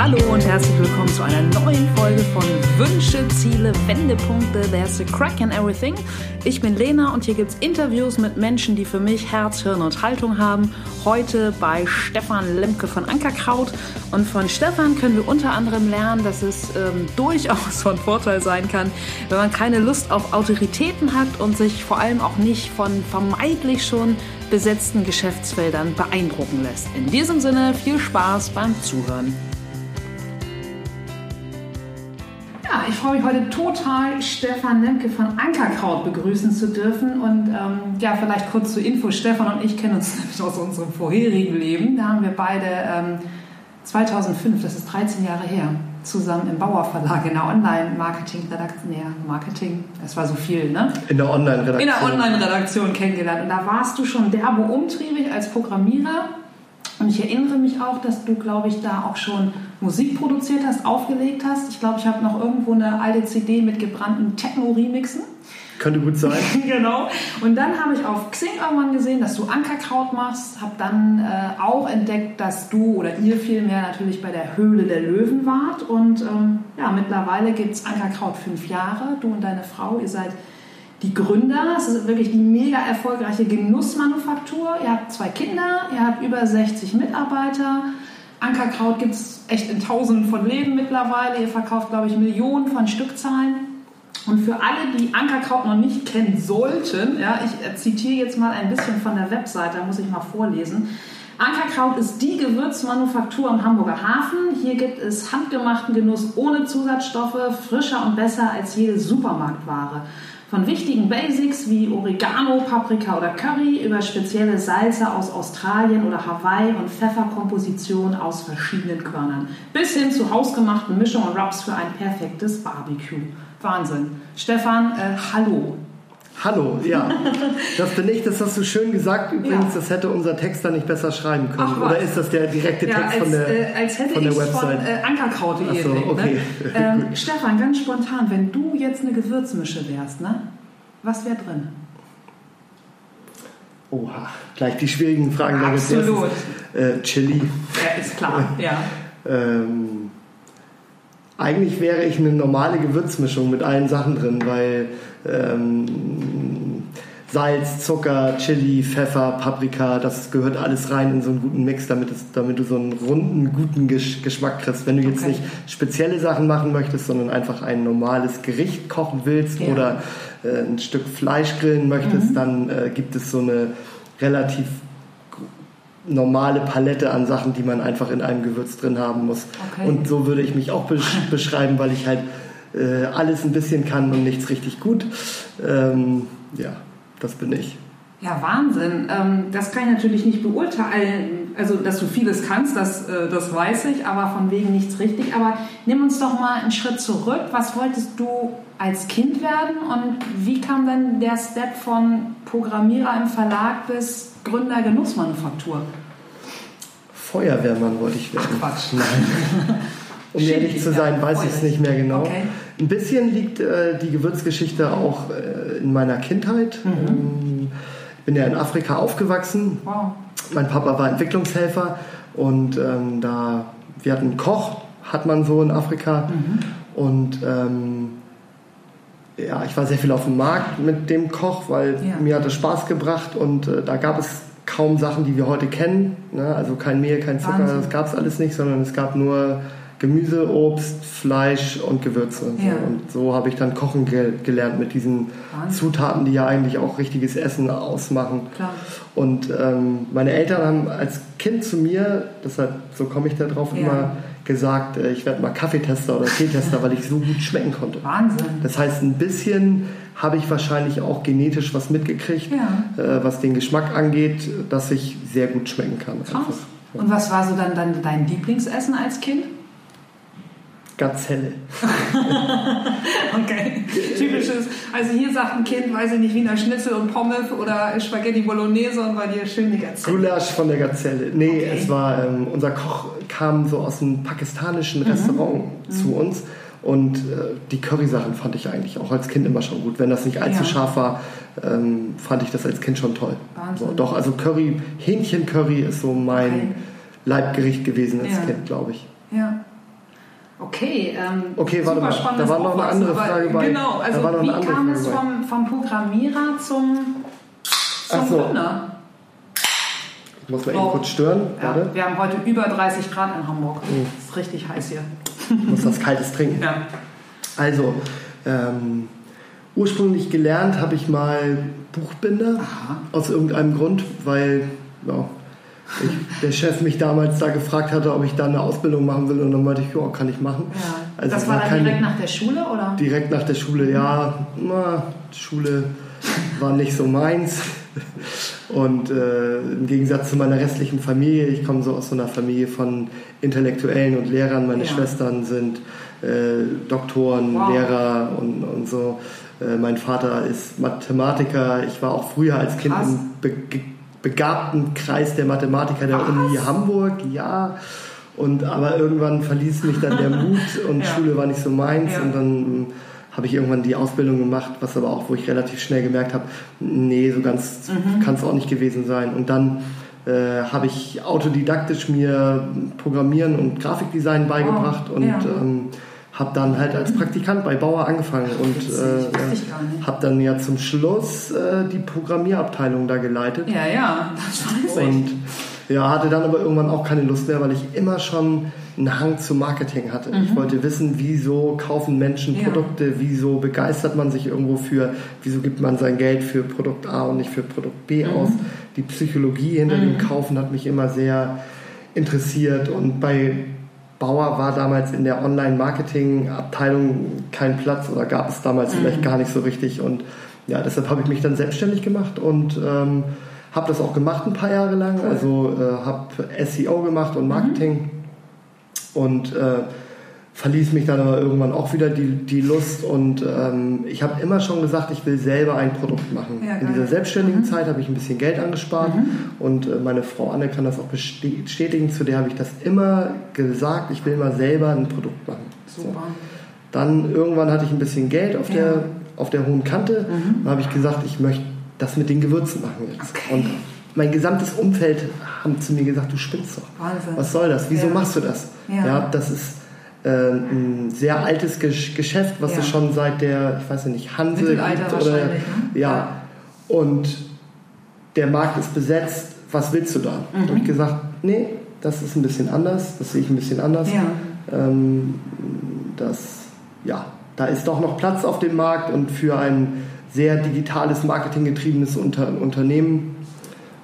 Hallo und herzlich willkommen zu einer neuen Folge von Wünsche, Ziele, Wendepunkte. There's a crack in everything. Ich bin Lena und hier gibt es Interviews mit Menschen, die für mich Herz, Hirn und Haltung haben. Heute bei Stefan Lemke von Ankerkraut. Und von Stefan können wir unter anderem lernen, dass es ähm, durchaus von Vorteil sein kann, wenn man keine Lust auf Autoritäten hat und sich vor allem auch nicht von vermeintlich schon besetzten Geschäftsfeldern beeindrucken lässt. In diesem Sinne viel Spaß beim Zuhören. Freue mich heute total, Stefan Lemke von Ankerkraut begrüßen zu dürfen. Und ähm, ja, vielleicht kurz zur Info. Stefan und ich kennen uns nämlich aus unserem vorherigen Leben. Da haben wir beide ähm, 2005, das ist 13 Jahre her, zusammen im Bauer Verlag in der Online-Marketing-Redaktion, ja, Marketing, das war so viel, ne? In der Online-Redaktion. In der Online-Redaktion kennengelernt. Und da warst du schon derbe umtriebig als Programmierer. Und ich erinnere mich auch, dass du, glaube ich, da auch schon Musik produziert hast, aufgelegt hast. Ich glaube, ich habe noch irgendwo eine alte CD mit gebrannten Techno-Remixen. Könnte gut sein. genau. Und dann habe ich auf Xing irgendwann gesehen, dass du Ankerkraut machst. Habe dann äh, auch entdeckt, dass du oder ihr vielmehr natürlich bei der Höhle der Löwen wart. Und ähm, ja, mittlerweile gibt es Ankerkraut fünf Jahre. Du und deine Frau, ihr seid die Gründer. Es ist wirklich die mega erfolgreiche Genussmanufaktur. Ihr habt zwei Kinder, ihr habt über 60 Mitarbeiter. Ankerkraut gibt es echt in Tausenden von Läden mittlerweile. Ihr verkauft, glaube ich, Millionen von Stückzahlen. Und für alle, die Ankerkraut noch nicht kennen sollten, ja, ich zitiere jetzt mal ein bisschen von der Webseite, da muss ich mal vorlesen. Ankerkraut ist die Gewürzmanufaktur am Hamburger Hafen. Hier gibt es handgemachten Genuss ohne Zusatzstoffe, frischer und besser als jede Supermarktware. Von wichtigen Basics wie Oregano, Paprika oder Curry über spezielle Salze aus Australien oder Hawaii und Pfefferkomposition aus verschiedenen Körnern bis hin zu hausgemachten Mischungen und Rubs für ein perfektes Barbecue. Wahnsinn. Stefan, äh, hallo. Hallo, ja. Das bin ich, das hast du schön gesagt. Übrigens, ja. das hätte unser Texter nicht besser schreiben können. Ach, Oder ist das der direkte Text ja, als, von der, äh, als hätte von der Website? Von, äh, Ankerkraut.de. So, okay. ne? ähm, Stefan, ganz spontan, wenn du jetzt eine Gewürzmische wärst, ne? was wäre drin? Oha, gleich die schwierigen Fragen. Absolut. Äh, Chili. Ja, ist klar, ja. ähm, eigentlich wäre ich eine normale Gewürzmischung mit allen Sachen drin, weil ähm, Salz, Zucker, Chili, Pfeffer, Paprika, das gehört alles rein in so einen guten Mix, damit, es, damit du so einen runden, guten Geschmack kriegst. Wenn du jetzt okay. nicht spezielle Sachen machen möchtest, sondern einfach ein normales Gericht kochen willst ja. oder äh, ein Stück Fleisch grillen möchtest, mhm. dann äh, gibt es so eine relativ normale Palette an Sachen, die man einfach in einem Gewürz drin haben muss. Okay. Und so würde ich mich auch besch beschreiben, weil ich halt äh, alles ein bisschen kann und nichts richtig gut. Ähm, ja, das bin ich. Ja, Wahnsinn. Ähm, das kann ich natürlich nicht beurteilen. Also, dass du vieles kannst, das, äh, das weiß ich, aber von wegen nichts richtig. Aber nimm uns doch mal einen Schritt zurück. Was wolltest du als Kind werden und wie kam dann der Step von Programmierer im Verlag bis Gründer Genussmanufaktur? Feuerwehrmann wollte ich werden. Ach, Quatsch. Nein. Um ehrlich zu sein, weiß ich es nicht mehr genau. Okay. Ein bisschen liegt äh, die Gewürzgeschichte auch äh, in meiner Kindheit. Mhm. Ähm, ich bin ja in Afrika aufgewachsen. Wow. Mein Papa war Entwicklungshelfer und ähm, da wir hatten einen Koch, hat man so in Afrika. Mhm. Und ähm, ja, ich war sehr viel auf dem Markt mit dem Koch, weil ja. mir hat es Spaß gebracht und äh, da gab es kaum Sachen, die wir heute kennen. Ne? Also kein Mehl, kein Zucker, Wahnsinn. das gab es alles nicht, sondern es gab nur Gemüse, Obst, Fleisch und Gewürze. Und, ja. so. und so habe ich dann kochen ge gelernt mit diesen Wahnsinn. Zutaten, die ja eigentlich auch richtiges Essen ausmachen. Klar. Und ähm, meine Eltern haben als Kind zu mir, deshalb so komme ich da drauf ja. immer, gesagt, äh, ich werde mal Kaffeetester oder Teetester, weil ich so gut schmecken konnte. Wahnsinn. Das heißt, ein bisschen habe ich wahrscheinlich auch genetisch was mitgekriegt, ja. äh, was den Geschmack angeht, dass ich sehr gut schmecken kann. Krass. Und was war so dann, dann dein Lieblingsessen als Kind? Gazelle. okay, typisches. Also hier sagt ein Kind, weiß ich nicht, Wiener Schnitzel und Pommes oder Spaghetti Bolognese und bei dir schön die Gazelle. Gulasch von der Gazelle. Nee, okay. es war, ähm, unser Koch kam so aus einem pakistanischen mhm. Restaurant mhm. zu uns und äh, die Curry-Sachen fand ich eigentlich auch als Kind immer schon gut. Wenn das nicht allzu ja. scharf war, ähm, fand ich das als Kind schon toll. So, doch, also Curry, Hähnchen-Curry ist so mein okay. Leibgericht gewesen als ja. Kind, glaube ich. Ja. Okay, ähm, okay warte mal, da war noch eine andere Frage bei. Genau, also wie kam es vom, vom Programmierer zum, zum so. Gründer? Ich muss mal eben kurz stören. Ja, wir haben heute über 30 Grad in Hamburg. Mhm. Es ist richtig heiß hier. Ich muss was Kaltes trinken. Ja. Also, ähm, ursprünglich gelernt habe ich mal Buchbinder Aha. aus irgendeinem Grund, weil ja, ich, der Chef mich damals da gefragt hatte, ob ich da eine Ausbildung machen will und dann meinte ich, ja, kann ich machen. Ja. Also das war, dann kein, direkt nach der Schule oder? Direkt nach der Schule, ja. Na, Schule war nicht so meins. Und äh, im Gegensatz zu meiner restlichen Familie, ich komme so aus so einer Familie von Intellektuellen und Lehrern, meine ja. Schwestern sind äh, Doktoren, wow. Lehrer und, und so. Äh, mein Vater ist Mathematiker. Ich war auch früher als Kind im Be begabten Kreis der Mathematiker der Was? Uni Hamburg, ja. Und, aber irgendwann verließ mich dann der Mut und ja. Schule war nicht so meins. Ja. Und dann habe ich irgendwann die Ausbildung gemacht, was aber auch, wo ich relativ schnell gemerkt habe, nee, so ganz mhm. kann es auch nicht gewesen sein. Und dann äh, habe ich autodidaktisch mir Programmieren und Grafikdesign beigebracht oh, und ja. ähm, habe dann halt als Praktikant bei Bauer angefangen und äh, habe dann ja zum Schluss äh, die Programmierabteilung da geleitet. Ja, ja, das weiß ich. Und ja, hatte dann aber irgendwann auch keine Lust mehr, weil ich immer schon einen Hang zu Marketing hatte. Mhm. Ich wollte wissen, wieso kaufen Menschen ja. Produkte, wieso begeistert man sich irgendwo für, wieso gibt man sein Geld für Produkt A und nicht für Produkt B mhm. aus. Die Psychologie hinter mhm. dem Kaufen hat mich immer sehr interessiert und bei Bauer war damals in der Online-Marketing-Abteilung kein Platz oder gab es damals mhm. vielleicht gar nicht so richtig. Und ja, deshalb habe ich mich dann selbstständig gemacht und ähm, habe das auch gemacht ein paar Jahre lang. Cool. Also äh, habe SEO gemacht und Marketing mhm. und äh, verließ mich dann aber irgendwann auch wieder die, die Lust und ähm, ich habe immer schon gesagt, ich will selber ein Produkt machen. Ja, in dieser selbstständigen mhm. Zeit habe ich ein bisschen Geld angespart mhm. und äh, meine Frau Anne kann das auch bestätigen, zu der habe ich das immer gesagt, ich will mal selber ein Produkt machen. Super. So. Dann irgendwann hatte ich ein bisschen Geld auf, ja. der, auf der hohen Kante mhm. und habe ich gesagt, ich möchte das mit den Gewürzen machen jetzt. Okay. Und mein gesamtes Umfeld haben zu mir gesagt, du spinnst doch. Wahnsinn. Was soll das? Wieso ja. machst du das? Ja, das ist äh, ein sehr altes Geschäft, was ja. es schon seit der, ich weiß nicht, Hanse gibt. Oder, ne? ja. Und der Markt ist besetzt, was willst du da? Mhm. Da habe ich gesagt, nee, das ist ein bisschen anders, das sehe ich ein bisschen anders. Ja. Ähm, das, ja, da ist doch noch Platz auf dem Markt und für ein sehr digitales, marketinggetriebenes Unter Unternehmen.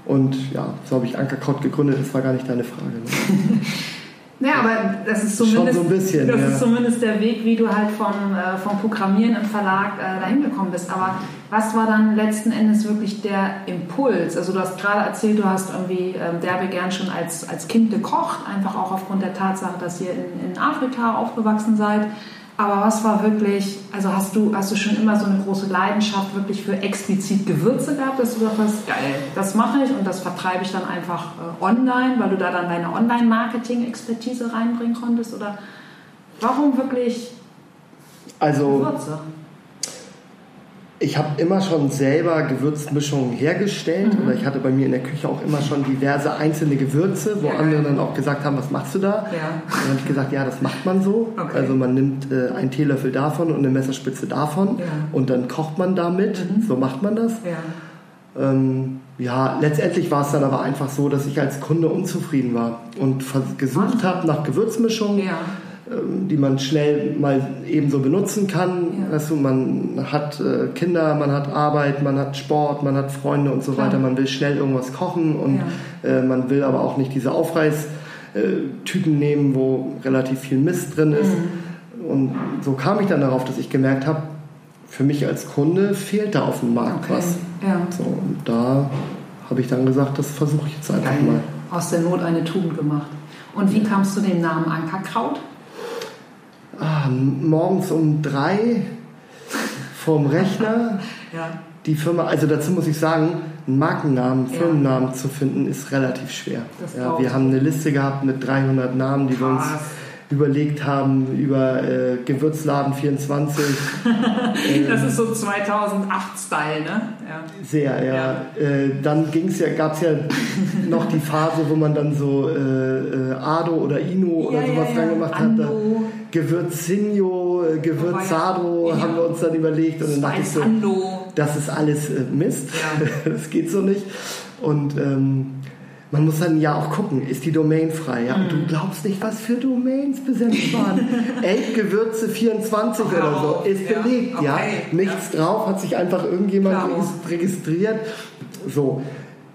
Und ja, so habe ich Ankerkraut gegründet, das war gar nicht deine Frage. Ne? Ja, aber das ist zumindest, so bisschen, das ja. ist zumindest der Weg, wie du halt vom, äh, vom Programmieren im Verlag äh, dahin gekommen bist. Aber was war dann letzten Endes wirklich der Impuls? Also du hast gerade erzählt, du hast irgendwie ähm, derbe gern schon als, als Kind gekocht, einfach auch aufgrund der Tatsache, dass ihr in, in Afrika aufgewachsen seid. Aber was war wirklich, also hast du, hast du schon immer so eine große Leidenschaft wirklich für explizit Gewürze gehabt, dass du gesagt hast, geil, das mache ich und das vertreibe ich dann einfach äh, online, weil du da dann deine Online-Marketing-Expertise reinbringen konntest? Oder warum wirklich also, Gewürze? Ich habe immer schon selber Gewürzmischungen hergestellt mhm. oder ich hatte bei mir in der Küche auch immer schon diverse einzelne Gewürze, wo ja, andere dann auch gesagt haben, was machst du da? Ja. Dann habe ich gesagt, ja, das macht man so. Okay. Also man nimmt äh, einen Teelöffel davon und eine Messerspitze davon ja. und dann kocht man damit. Mhm. So macht man das. Ja. Ähm, ja, letztendlich war es dann aber einfach so, dass ich als Kunde unzufrieden war und gesucht habe nach Gewürzmischungen. Ja die man schnell mal ebenso benutzen kann. Ja. Weißt du, man hat äh, Kinder, man hat Arbeit, man hat Sport, man hat Freunde und so Klar. weiter. Man will schnell irgendwas kochen und ja. äh, man will aber auch nicht diese Aufreißtüten nehmen, wo relativ viel Mist drin ist. Mhm. Und so kam ich dann darauf, dass ich gemerkt habe, für mich als Kunde fehlt da auf dem Markt okay. was. Ja. So, und da habe ich dann gesagt, das versuche ich jetzt einfach Geil. mal. Aus der Not eine Tugend gemacht. Und wie kamst du dem Namen Ankerkraut? Ah, morgens um drei vorm Rechner. ja. Die Firma, also dazu muss ich sagen, einen Markennamen, Firmennamen ja. zu finden, ist relativ schwer. Ja, wir haben eine Liste gehabt mit 300 Namen, die wir uns überlegt haben über äh, Gewürzladen 24. das ist so 2008-Style, ne? Ja. Sehr, ja. ja. Äh, dann ja, gab es ja noch die Phase, wo man dann so äh, äh Ado oder Ino oder ja, sowas ja, reingemacht hat. Gewürzinho, äh, Gewürzado haben wir uns dann überlegt und dann dachte ich so, das ist alles äh, Mist, das geht so nicht. Und ähm, man muss dann ja auch gucken, ist die Domain frei? Ja? Und du mhm. glaubst nicht, was für Domains besetzt waren. Elbgewürze 24 oder so ist belegt, okay. ja. Nichts ja. drauf, hat sich einfach irgendjemand Klar. registriert. So,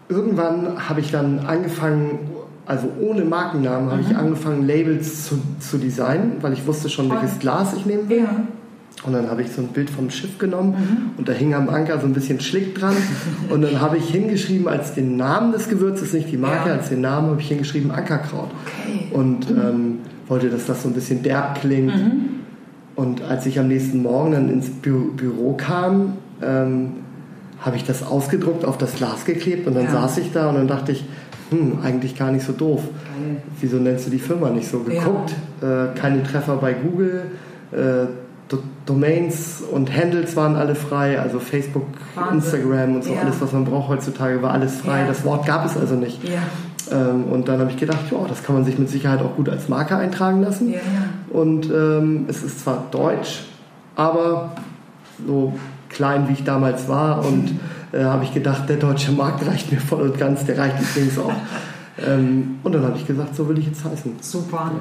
irgendwann habe ich dann angefangen, also ohne Markennamen, habe mhm. ich angefangen, Labels zu, zu designen, weil ich wusste schon, welches Glas ich nehmen will. Ja. Und dann habe ich so ein Bild vom Schiff genommen mhm. und da hing am Anker so ein bisschen Schlick dran. und dann habe ich hingeschrieben als den Namen des Gewürzes, nicht die Marke, ja. als den Namen habe ich hingeschrieben Ankerkraut. Okay. Und mhm. ähm, wollte, dass das so ein bisschen derb klingt. Mhm. Und als ich am nächsten Morgen dann ins Bü Büro kam, ähm, habe ich das ausgedruckt, auf das Glas geklebt und dann ja. saß ich da und dann dachte ich, hm, eigentlich gar nicht so doof. Wieso nennst du die Firma nicht so? Geguckt, ja. äh, keine Treffer bei Google. Äh, Domains und Handles waren alle frei, also Facebook, Wahnsinn. Instagram und so, ja. alles, was man braucht heutzutage, war alles frei. Ja. Das Wort gab es also nicht. Ja. Ähm, und dann habe ich gedacht, ja, das kann man sich mit Sicherheit auch gut als Marke eintragen lassen. Und ähm, es ist zwar deutsch, aber so klein wie ich damals war und äh, habe ich gedacht, der deutsche Markt reicht mir voll und ganz, der reicht übrigens auch. ähm, und dann habe ich gesagt, so will ich jetzt heißen. Super.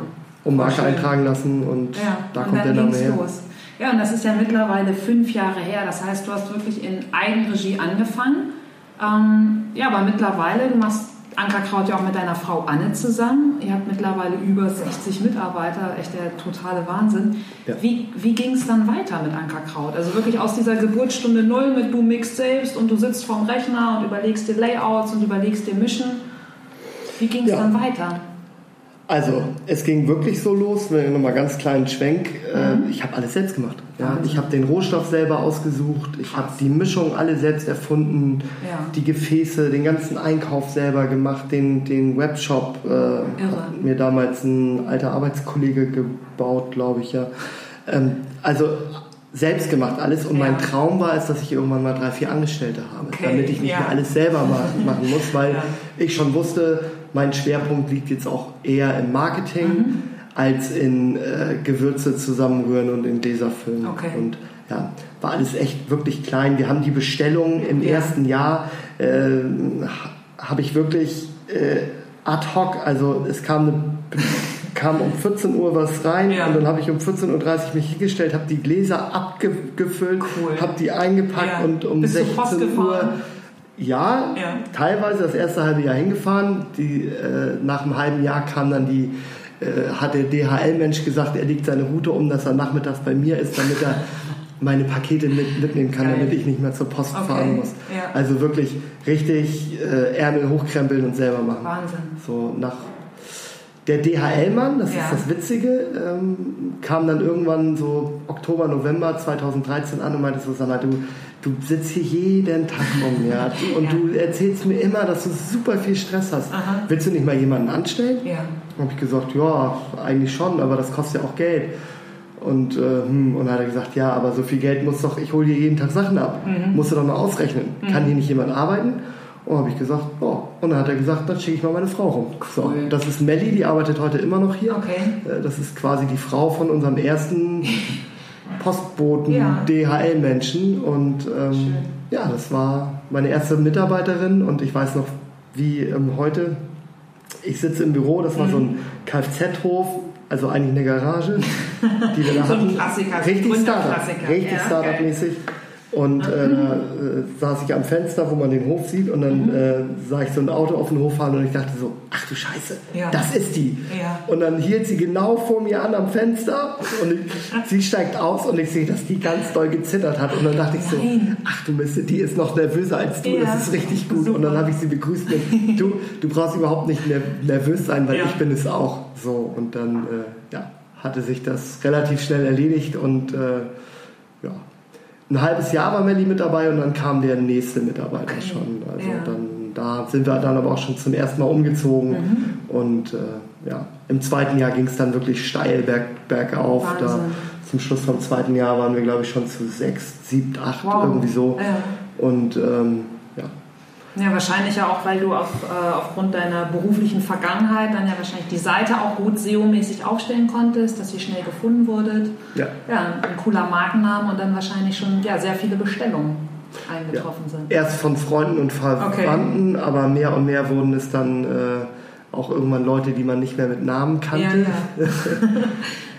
Um Marke eintragen lassen und da und kommt der Name her. Los. Ja, und das ist ja mittlerweile fünf Jahre her. Das heißt, du hast wirklich in Eigenregie angefangen. Ähm, ja, aber mittlerweile, du machst Ankerkraut ja auch mit deiner Frau Anne zusammen. Ihr habt mittlerweile über 60 Mitarbeiter, echt der totale Wahnsinn. Ja. Wie, wie ging es dann weiter mit Ankerkraut? Also wirklich aus dieser Geburtsstunde Null mit du mixt selbst und du sitzt vorm Rechner und überlegst dir Layouts und überlegst dir Mischen. Wie ging es ja. dann weiter? Also, es ging wirklich so los, wenn nochmal ganz kleinen Schwenk. Äh, mhm. Ich habe alles selbst gemacht. Ja, ich habe den Rohstoff selber ausgesucht, ich habe die Mischung alle selbst erfunden, ja. die Gefäße, den ganzen Einkauf selber gemacht, den, den Webshop äh, hat mir damals ein alter Arbeitskollege gebaut, glaube ich ja. Ähm, also selbst gemacht alles und ja. mein Traum war es, dass ich irgendwann mal drei, vier Angestellte habe, okay. damit ich nicht mehr alles selber machen muss, weil ich schon wusste, mein Schwerpunkt liegt jetzt auch eher im Marketing mhm. als in äh, Gewürze zusammenrühren und in Gläser füllen. Okay. Und ja, war alles echt wirklich klein. Wir haben die Bestellung im ja. ersten Jahr, äh, habe ich wirklich äh, ad hoc, also es kam eine kam um 14 Uhr was rein ja. und dann habe ich um 14.30 Uhr mich hingestellt, habe die Gläser abgefüllt, cool. habe die eingepackt ja. und um Bist 16 Uhr ja, ja, teilweise das erste halbe Jahr hingefahren. Die, äh, nach einem halben Jahr kam dann die, äh, hat der DHL-Mensch gesagt, er legt seine Route um, dass er nachmittags bei mir ist, damit er meine Pakete mit, mitnehmen kann, Geil. damit ich nicht mehr zur Post okay. fahren muss. Ja. Also wirklich richtig äh, Ärmel hochkrempeln und selber machen. Wahnsinn. So nach der DHL-Mann, das ja. ist das Witzige, ähm, kam dann irgendwann so Oktober, November 2013 an und meinte so, sag mal, du du sitzt hier jeden Tag rum, ja, und ja. du erzählst mir immer, dass du super viel Stress hast. Aha. Willst du nicht mal jemanden anstellen? Ja. Habe ich gesagt, ja, eigentlich schon, aber das kostet ja auch Geld. Und, äh, hm, und dann hat er gesagt, ja, aber so viel Geld muss doch, ich hole dir jeden Tag Sachen ab. Mhm. Musst du doch mal ausrechnen. Mhm. Kann hier nicht jemand arbeiten? Und habe ich gesagt, oh. Und dann hat er gesagt, dann schicke ich mal meine Frau rum. Cool. So, das ist Melli, die arbeitet heute immer noch hier. Okay. Äh, das ist quasi die Frau von unserem ersten Postboten, ja. DHL-Menschen. Und ähm, ja, das war meine erste Mitarbeiterin und ich weiß noch, wie ähm, heute. Ich sitze im Büro, das war mhm. so ein mhm. Kfz-Hof, also eigentlich eine Garage, die wir da so hatten. Klassiker, richtig Startup, richtig ja, Startup-mäßig. Okay. Und äh, äh, saß ich am Fenster, wo man den Hof sieht, und dann mhm. äh, sah ich so ein Auto auf den Hof fahren und ich dachte so, ach du Scheiße, ja. das ist die. Ja. Und dann hielt sie genau vor mir an am Fenster und ich, sie steigt aus und ich sehe, dass die ganz doll gezittert hat. Und dann dachte ich so, ach du Mist, die ist noch nervöser als du, ja. das ist richtig gut. Super. Und dann habe ich sie begrüßt mit, du, du brauchst überhaupt nicht nervös sein, weil ich bin es auch. So, und dann äh, ja, hatte sich das relativ schnell erledigt und äh, ein halbes Jahr war Melli mit dabei und dann kam der nächste Mitarbeiter schon. Also ja. dann da sind wir dann aber auch schon zum ersten Mal umgezogen mhm. und äh, ja, im zweiten Jahr ging es dann wirklich steil berg, bergauf. Da, zum Schluss vom zweiten Jahr waren wir, glaube ich, schon zu sechs, sieben, acht, wow. irgendwie so. Ja. Und ähm, ja. Wahrscheinlich ja auch, weil du auf, äh, aufgrund deiner beruflichen Vergangenheit dann ja wahrscheinlich die Seite auch gut SEO-mäßig aufstellen konntest, dass sie schnell gefunden wurde. Ja. ja. Ein cooler Markenname und dann wahrscheinlich schon ja, sehr viele Bestellungen eingetroffen ja. sind. Erst von Freunden und Verwandten, okay. aber mehr und mehr wurden es dann äh, auch irgendwann Leute, die man nicht mehr mit Namen kannte. Ja, ja.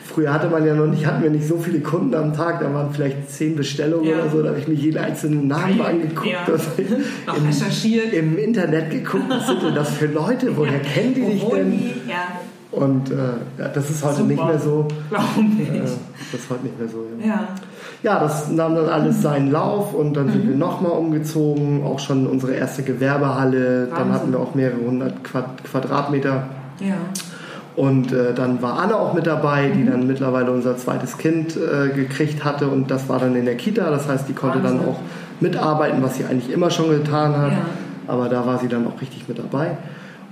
Früher hatte man ja noch nicht, hatten wir nicht so viele Kunden am Tag, da waren vielleicht zehn Bestellungen ja. oder so, da habe ich mir jeden einzelnen Namen angeguckt, ja. im, recherchiert. im Internet geguckt, was sind denn das für Leute, woher ja. kennen die dich denn? Ja. Und äh, das ist heute Super. nicht mehr so. Glaube ich. Äh, das ist heute nicht mehr so. Ja. ja. ja. das nahm dann alles seinen Lauf und dann mhm. sind wir nochmal umgezogen, auch schon unsere erste Gewerbehalle. Wahnsinn. Dann hatten wir auch mehrere hundert Quad Quadratmeter. Ja. Und äh, dann war Anne auch mit dabei, die dann mittlerweile unser zweites Kind äh, gekriegt hatte und das war dann in der Kita. Das heißt, die konnte Wahnsinn. dann auch mitarbeiten, was sie eigentlich immer schon getan hat. Ja. Aber da war sie dann auch richtig mit dabei.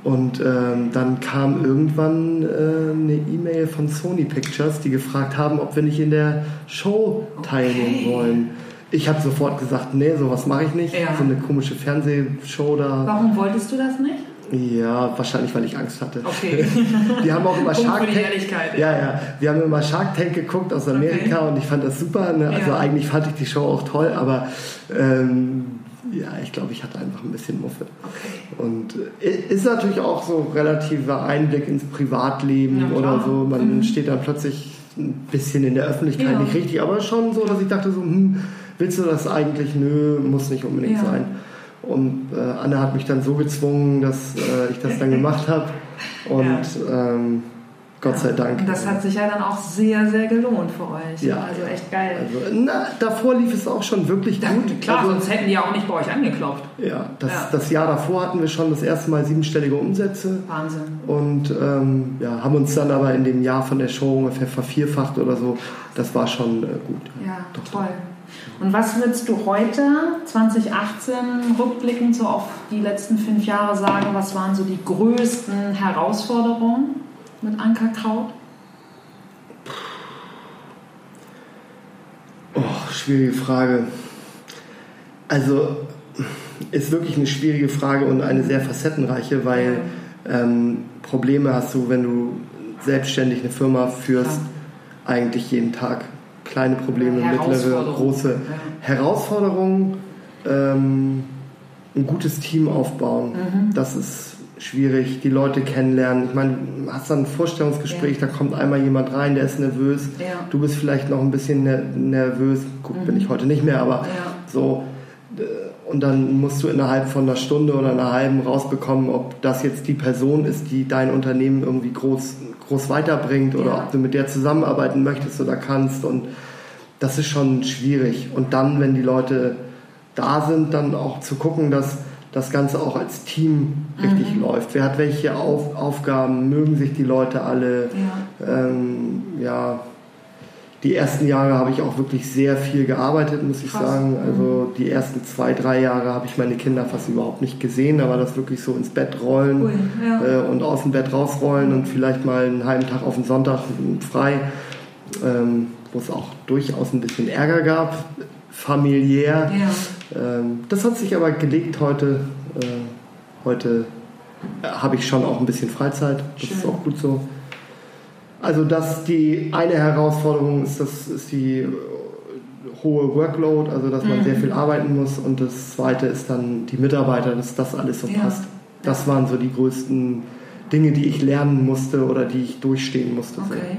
Und ähm, dann kam irgendwann äh, eine E-Mail von Sony Pictures, die gefragt haben, ob wir nicht in der Show teilnehmen okay. wollen. Ich habe sofort gesagt, nee, sowas mache ich nicht. Ja. So eine komische Fernsehshow da. Warum wolltest du das nicht? Ja, wahrscheinlich, weil ich Angst hatte. Okay. Wir haben auch immer Shark Tank. Ja, ja. Wir haben immer Shark Tank geguckt aus Amerika okay. und ich fand das super. Ne? Also ja. eigentlich fand ich die Show auch toll, aber ähm, ja, ich glaube, ich hatte einfach ein bisschen Muffe. Okay. Und äh, ist natürlich auch so relativer Einblick ins Privatleben oder so. Man mhm. steht dann plötzlich ein bisschen in der Öffentlichkeit ja. nicht richtig, aber schon so, dass ich dachte so, hm, willst du das eigentlich? Nö, muss nicht unbedingt ja. sein. Und äh, Anne hat mich dann so gezwungen, dass äh, ich das dann gemacht habe. Und ähm, Gott sei Dank. Und das hat sich ja dann auch sehr, sehr gelohnt für euch. Ja. Also echt geil. Also, na, davor lief es auch schon wirklich gut. Ja, klar, also, sonst hätten die ja auch nicht bei euch angeklopft. Ja das, ja. das Jahr davor hatten wir schon das erste Mal siebenstellige Umsätze. Wahnsinn. Und ähm, ja, haben uns dann aber in dem Jahr von der Show ungefähr vervierfacht oder so. Das war schon äh, gut. Ja, Doch, toll. Und was würdest du heute, 2018, rückblickend so auf die letzten fünf Jahre sagen? Was waren so die größten Herausforderungen? mit Ankerkraut? Oh, schwierige Frage. Also ist wirklich eine schwierige Frage und eine sehr facettenreiche, weil ähm, Probleme hast du, wenn du selbstständig eine Firma führst, ja. eigentlich jeden Tag. Kleine Probleme, mittlere, große. Herausforderungen. Ähm, ein gutes Team aufbauen. Mhm. Das ist schwierig, die Leute kennenlernen. Ich meine, du hast dann ein Vorstellungsgespräch, ja. da kommt einmal jemand rein, der ist nervös. Ja. Du bist vielleicht noch ein bisschen nervös. Gut, mhm. bin ich heute nicht mehr, aber ja. so. Und dann musst du innerhalb von einer Stunde oder einer halben rausbekommen, ob das jetzt die Person ist, die dein Unternehmen irgendwie groß, groß weiterbringt oder ob du mit der zusammenarbeiten möchtest oder kannst. Und das ist schon schwierig. Und dann, wenn die Leute da sind, dann auch zu gucken, dass das Ganze auch als Team richtig mhm. läuft. Wer hat welche Auf Aufgaben? Mögen sich die Leute alle? Ja. Ähm, ja. Die ersten Jahre habe ich auch wirklich sehr viel gearbeitet, muss ich Krass. sagen. Also die ersten zwei, drei Jahre habe ich meine Kinder fast überhaupt nicht gesehen. Da war das wirklich so ins Bett rollen cool. ja. äh, und aus dem Bett rausrollen und vielleicht mal einen halben Tag auf den Sonntag frei, ähm, wo es auch durchaus ein bisschen Ärger gab, familiär. Ja ähm, das hat sich aber gelegt heute. Äh, heute äh, habe ich schon auch ein bisschen Freizeit. Das Schön. ist auch gut so. Also dass die eine Herausforderung ist, das ist die hohe Workload, also dass man mhm. sehr viel arbeiten muss. Und das zweite ist dann die Mitarbeiter, dass das alles so ja. passt. Das waren so die größten Dinge, die ich lernen musste oder die ich durchstehen musste. Okay.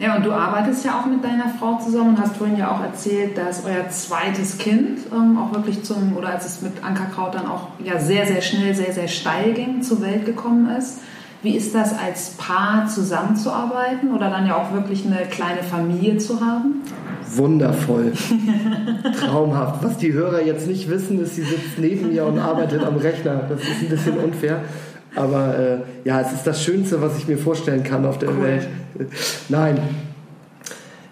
Ja, und du arbeitest ja auch mit deiner Frau zusammen und hast vorhin ja auch erzählt, dass euer zweites Kind ähm, auch wirklich zum, oder als es mit Ankerkraut dann auch ja sehr, sehr schnell, sehr, sehr steil ging, zur Welt gekommen ist. Wie ist das als Paar zusammenzuarbeiten oder dann ja auch wirklich eine kleine Familie zu haben? Wundervoll. Traumhaft. Was die Hörer jetzt nicht wissen, ist, sie sitzt neben mir und arbeitet am Rechner. Das ist ein bisschen unfair. Aber äh, ja, es ist das Schönste, was ich mir vorstellen kann auf der cool. Welt. Nein.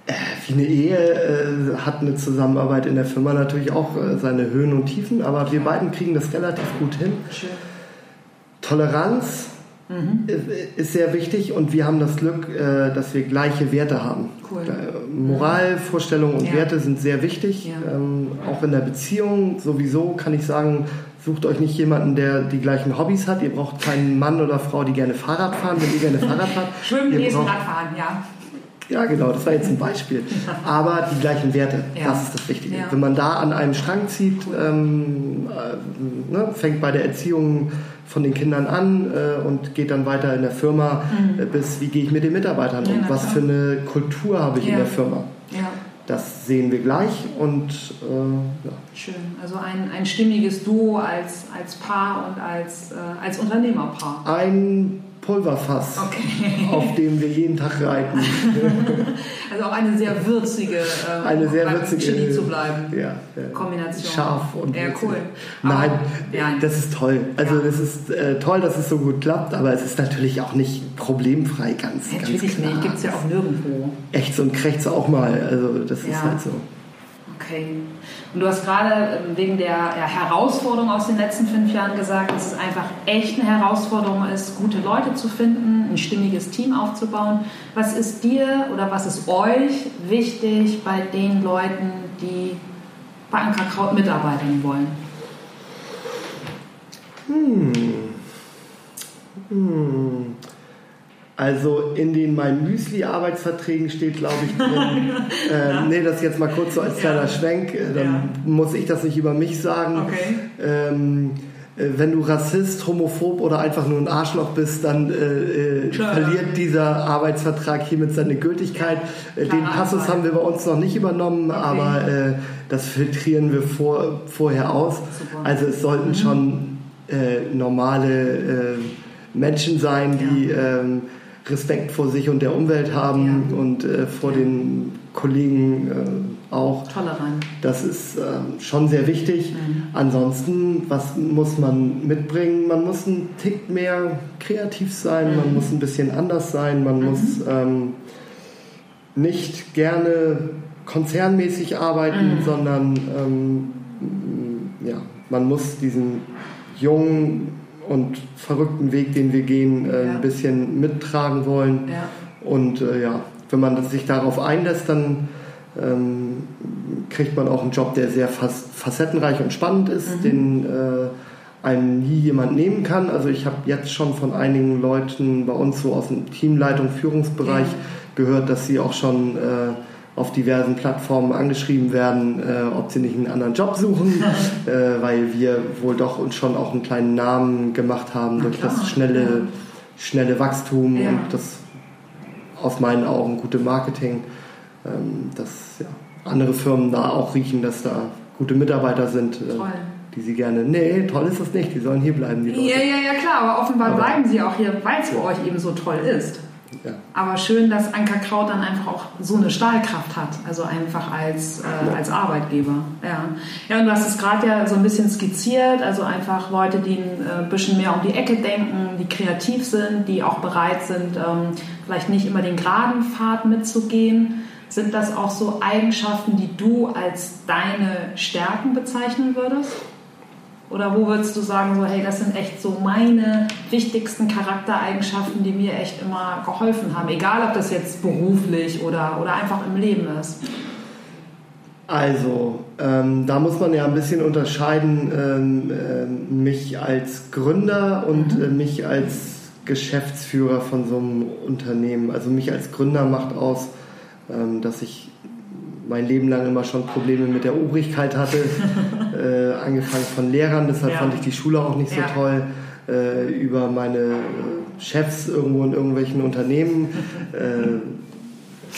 Äh, wie eine Ehe äh, hat eine Zusammenarbeit in der Firma natürlich auch äh, seine Höhen und Tiefen, aber wir beiden kriegen das relativ gut hin. Schön. Toleranz, mhm. ist sehr wichtig und wir haben das Glück, äh, dass wir gleiche Werte haben. Cool. Moralvorstellungen und ja. Werte sind sehr wichtig, ja. Ähm, auch in der Beziehung sowieso kann ich sagen, Sucht euch nicht jemanden, der die gleichen Hobbys hat. Ihr braucht keinen Mann oder Frau, die gerne Fahrrad fahren, wenn ihr gerne Fahrrad fahrt. Schwimmen, lesen, Radfahren, ja. Ja, genau, das war jetzt ein Beispiel. Aber die gleichen Werte, ja. das ist das Wichtige. Wenn man da an einem Strang zieht, ähm, äh, ne, fängt bei der Erziehung von den Kindern an äh, und geht dann weiter in der Firma mhm. äh, bis, wie gehe ich mit den Mitarbeitern um, ja, was für eine Kultur habe ich in der Firma. Ja. Das sehen wir gleich und äh, ja. Schön. Also ein, ein stimmiges Duo als, als Paar und als, äh, als Unternehmerpaar. Ein Pulverfass, okay. auf dem wir jeden Tag reiten. also auch eine sehr würzige, ähm, eine sehr würzige Chili zu bleiben. Ja, ja. Kombination. Scharf und ja, cool. Nein, aber, ja. das ist toll. Also das ist äh, toll, dass es so gut klappt, aber es ist natürlich auch nicht problemfrei ganz. Natürlich ganz nicht, gibt es ja auch nirgendwo. Echt so ein Krächzer auch mal. Also das ist halt so. Okay. Und du hast gerade ähm, wegen der Herausforderung aus den letzten fünf Jahren gesagt, dass es einfach echt eine Herausforderung ist, gute Leute zu finden, ein stimmiges Team aufzubauen. Was ist dir oder was ist euch wichtig bei den Leuten, die bei Ankerkraut mitarbeiten wollen? Hm. Hm. Also in den mein Müsli-Arbeitsverträgen steht, glaube ich, drin. äh, ja. Nee, das jetzt mal kurz so als kleiner ja. Schwenk. Äh, dann ja. muss ich das nicht über mich sagen. Okay. Ähm, äh, wenn du Rassist, Homophob oder einfach nur ein Arschloch bist, dann äh, äh verliert dieser Arbeitsvertrag hiermit seine Gültigkeit. Äh, den Passus haben wir bei uns noch nicht übernommen, okay. aber äh, das filtrieren wir vor, vorher aus. Super. Also es sollten mhm. schon normale Menschen sein, die ähm, Respekt vor sich und der Umwelt haben ja. und äh, vor ja. den Kollegen äh, auch. Tolerant. Das ist äh, schon sehr wichtig. Mhm. Ansonsten, was muss man mitbringen? Man muss ein Tick mehr kreativ sein, mhm. man muss ein bisschen anders sein, man mhm. muss ähm, nicht gerne konzernmäßig arbeiten, mhm. sondern ähm, ja, man muss diesen jungen und verrückten Weg, den wir gehen, äh, ja. ein bisschen mittragen wollen. Ja. Und äh, ja, wenn man sich darauf einlässt, dann ähm, kriegt man auch einen Job, der sehr facettenreich und spannend ist, mhm. den äh, einem nie jemand nehmen kann. Also ich habe jetzt schon von einigen Leuten bei uns so aus dem Teamleitung, Führungsbereich ja. gehört, dass sie auch schon äh, auf diversen Plattformen angeschrieben werden, äh, ob sie nicht einen anderen Job suchen, äh, weil wir wohl doch uns schon auch einen kleinen Namen gemacht haben durch das schnelle, schnelle Wachstum ja. und das aus meinen Augen gute Marketing, ähm, dass ja, andere Firmen da auch riechen, dass da gute Mitarbeiter sind. Äh, die sie gerne. Nee, toll ist das nicht, die sollen hier bleiben. Die Leute. Ja, ja, ja, klar, aber offenbar aber, bleiben sie auch hier, weil es für euch eben so toll ist. Ja. Aber schön, dass Ankerkraut dann einfach auch so eine Stahlkraft hat, also einfach als, äh, als Arbeitgeber. Ja. ja, und du hast es gerade ja so ein bisschen skizziert, also einfach Leute, die ein äh, bisschen mehr um die Ecke denken, die kreativ sind, die auch bereit sind, ähm, vielleicht nicht immer den geraden Pfad mitzugehen. Sind das auch so Eigenschaften, die du als deine Stärken bezeichnen würdest? Oder wo würdest du sagen, so, hey, das sind echt so meine wichtigsten Charaktereigenschaften, die mir echt immer geholfen haben, egal ob das jetzt beruflich oder, oder einfach im Leben ist? Also, ähm, da muss man ja ein bisschen unterscheiden, ähm, äh, mich als Gründer und mhm. äh, mich als Geschäftsführer von so einem Unternehmen. Also mich als Gründer macht aus, ähm, dass ich mein Leben lang immer schon Probleme mit der Obrigkeit hatte, äh, angefangen von Lehrern, deshalb ja. fand ich die Schule auch nicht so ja. toll, äh, über meine Chefs irgendwo in irgendwelchen Unternehmen. Äh,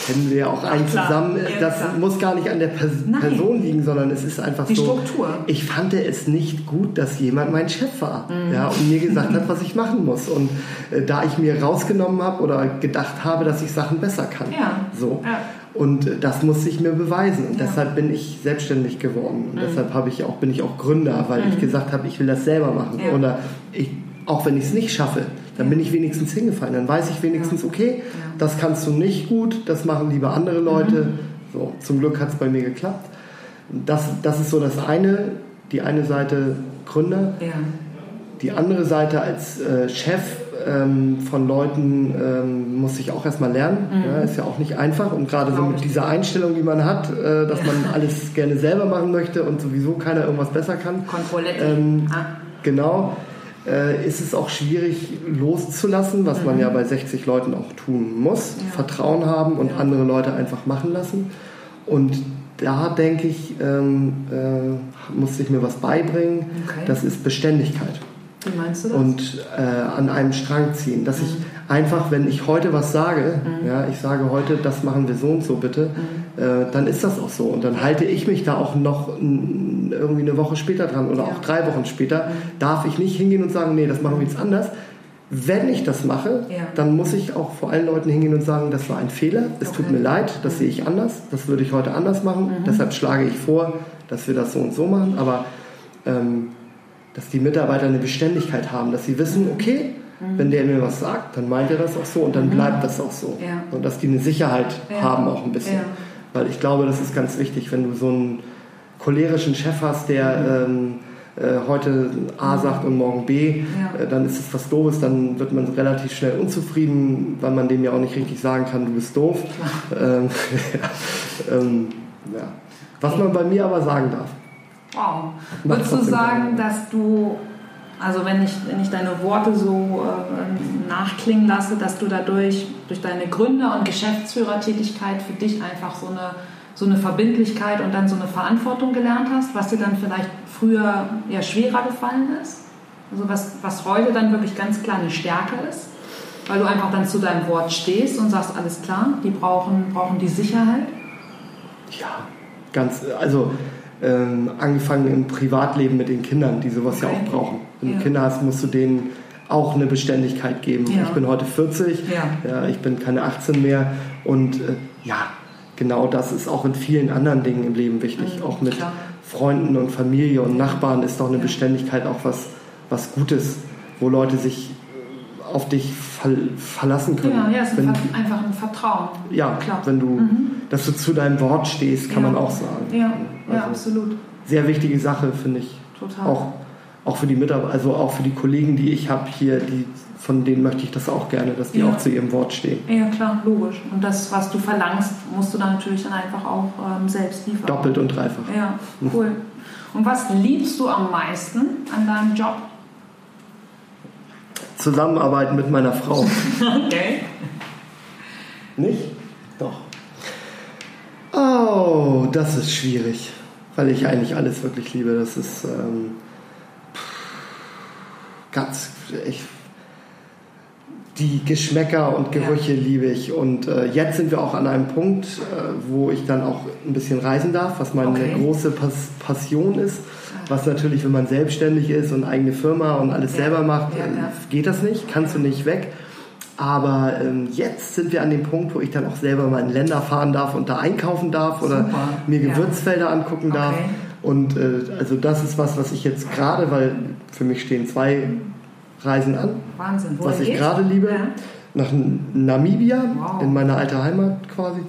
kennen wir ja auch einen zusammen. Das muss gar nicht an der Pers Nein. Person liegen, sondern es ist einfach die so. Struktur. Ich fand es nicht gut, dass jemand mein Chef war mhm. ja, und mir gesagt hat, was ich machen muss. Und äh, da ich mir rausgenommen habe oder gedacht habe, dass ich Sachen besser kann. Ja. So. Ja. Und das muss ich mir beweisen. Und ja. deshalb bin ich selbstständig geworden. Und mhm. deshalb ich auch, bin ich auch Gründer, weil mhm. ich gesagt habe, ich will das selber machen. Ja. Oder ich, auch wenn ich es nicht schaffe, dann ja. bin ich wenigstens hingefallen. Dann weiß ich wenigstens, okay, das kannst du nicht gut, das machen lieber andere Leute. Mhm. So, zum Glück hat es bei mir geklappt. Das, das ist so das eine, die eine Seite Gründer. Die andere Seite als äh, Chef ähm, von Leuten ähm, muss ich auch erstmal lernen. Mhm. Ja, ist ja auch nicht einfach. Und gerade so mit dieser Einstellung, die man hat, äh, dass man alles gerne selber machen möchte und sowieso keiner irgendwas besser kann. Kontrolletti. Ähm, ah. Genau. Äh, ist es auch schwierig loszulassen, was mhm. man ja bei 60 Leuten auch tun muss. Ja. Vertrauen haben und ja. andere Leute einfach machen lassen. Und da denke ich, ähm, äh, musste ich mir was beibringen. Okay. Das ist Beständigkeit. Wie meinst du das? Und äh, an einem Strang ziehen. Dass mhm. ich einfach, wenn ich heute was sage, mhm. ja, ich sage heute, das machen wir so und so bitte, mhm. äh, dann ist das auch so. Und dann halte ich mich da auch noch irgendwie eine Woche später dran oder ja. auch drei Wochen später. Mhm. Darf ich nicht hingehen und sagen, nee, das machen wir jetzt anders. Wenn ich das mache, ja. dann muss ich auch vor allen Leuten hingehen und sagen, das war ein Fehler, es okay. tut mir leid, das sehe ich anders, das würde ich heute anders machen. Mhm. Deshalb schlage ich vor, dass wir das so und so machen. Aber ähm, dass die Mitarbeiter eine Beständigkeit haben, dass sie wissen, okay, mhm. wenn der mir was sagt, dann meint er das auch so und dann mhm. bleibt das auch so. Ja. Und dass die eine Sicherheit ja. haben auch ein bisschen. Ja. Weil ich glaube, das ist ganz wichtig, wenn du so einen cholerischen Chef hast, der mhm. ähm, äh, heute A mhm. sagt und morgen B, äh, dann ist es was Doofes, dann wird man relativ schnell unzufrieden, weil man dem ja auch nicht richtig sagen kann, du bist doof. Ähm, ähm, was man bei mir aber sagen darf. Wow. Würdest du sagen, dass du, also wenn ich, wenn ich deine Worte so äh, nachklingen lasse, dass du dadurch, durch deine Gründer- und Geschäftsführertätigkeit für dich einfach so eine, so eine Verbindlichkeit und dann so eine Verantwortung gelernt hast, was dir dann vielleicht früher eher schwerer gefallen ist? Also was, was heute dann wirklich ganz klar eine Stärke ist? Weil du einfach dann zu deinem Wort stehst und sagst, alles klar, die brauchen, brauchen die Sicherheit? Ja, ganz, also ähm, angefangen im Privatleben mit den Kindern, die sowas okay. ja auch brauchen. Wenn ja. du Kinder hast, musst du denen auch eine Beständigkeit geben. Ja. Ich bin heute 40, ja. ja. ich bin keine 18 mehr und äh, ja, genau das ist auch in vielen anderen Dingen im Leben wichtig. Mhm, auch mit klar. Freunden und Familie und Nachbarn ist doch eine Beständigkeit auch was, was Gutes, wo Leute sich auf dich verlassen können. Ja, ja, es ist wenn, einfach ein Vertrauen. Ja, klar. Wenn du, mhm. dass du zu deinem Wort stehst, kann man auch sagen. Ja, also ja, absolut. Sehr wichtige Sache, finde ich. Total. Auch, auch für die Mitarbeiter, also auch für die Kollegen, die ich habe hier, die, von denen möchte ich das auch gerne, dass die ja. auch zu ihrem Wort stehen. Ja, klar, logisch. Und das, was du verlangst, musst du dann natürlich dann einfach auch ähm, selbst liefern. Doppelt und dreifach. Ja, cool. Und was liebst du am meisten an deinem Job? Zusammenarbeiten mit meiner Frau. Okay. Nicht? Doch. Oh, das ist schwierig, weil ich eigentlich alles wirklich liebe. Das ist ähm, ganz, ich, die Geschmäcker und Gerüche ja. liebe ich. Und äh, jetzt sind wir auch an einem Punkt, äh, wo ich dann auch ein bisschen reisen darf, was meine okay. große Pas Passion ist. Was natürlich, wenn man selbstständig ist und eigene Firma und alles ja. selber macht, ja, ja. geht das nicht, kannst du nicht weg. Aber ähm, jetzt sind wir an dem Punkt, wo ich dann auch selber mal in Länder fahren darf und da einkaufen darf oder Super. mir Gewürzfelder angucken darf. Okay. Und äh, also das ist was, was ich jetzt gerade, weil für mich stehen zwei Reisen an. Wahnsinn. Wo was ich gerade liebe. Nach Namibia, wow. in meiner alten Heimat quasi.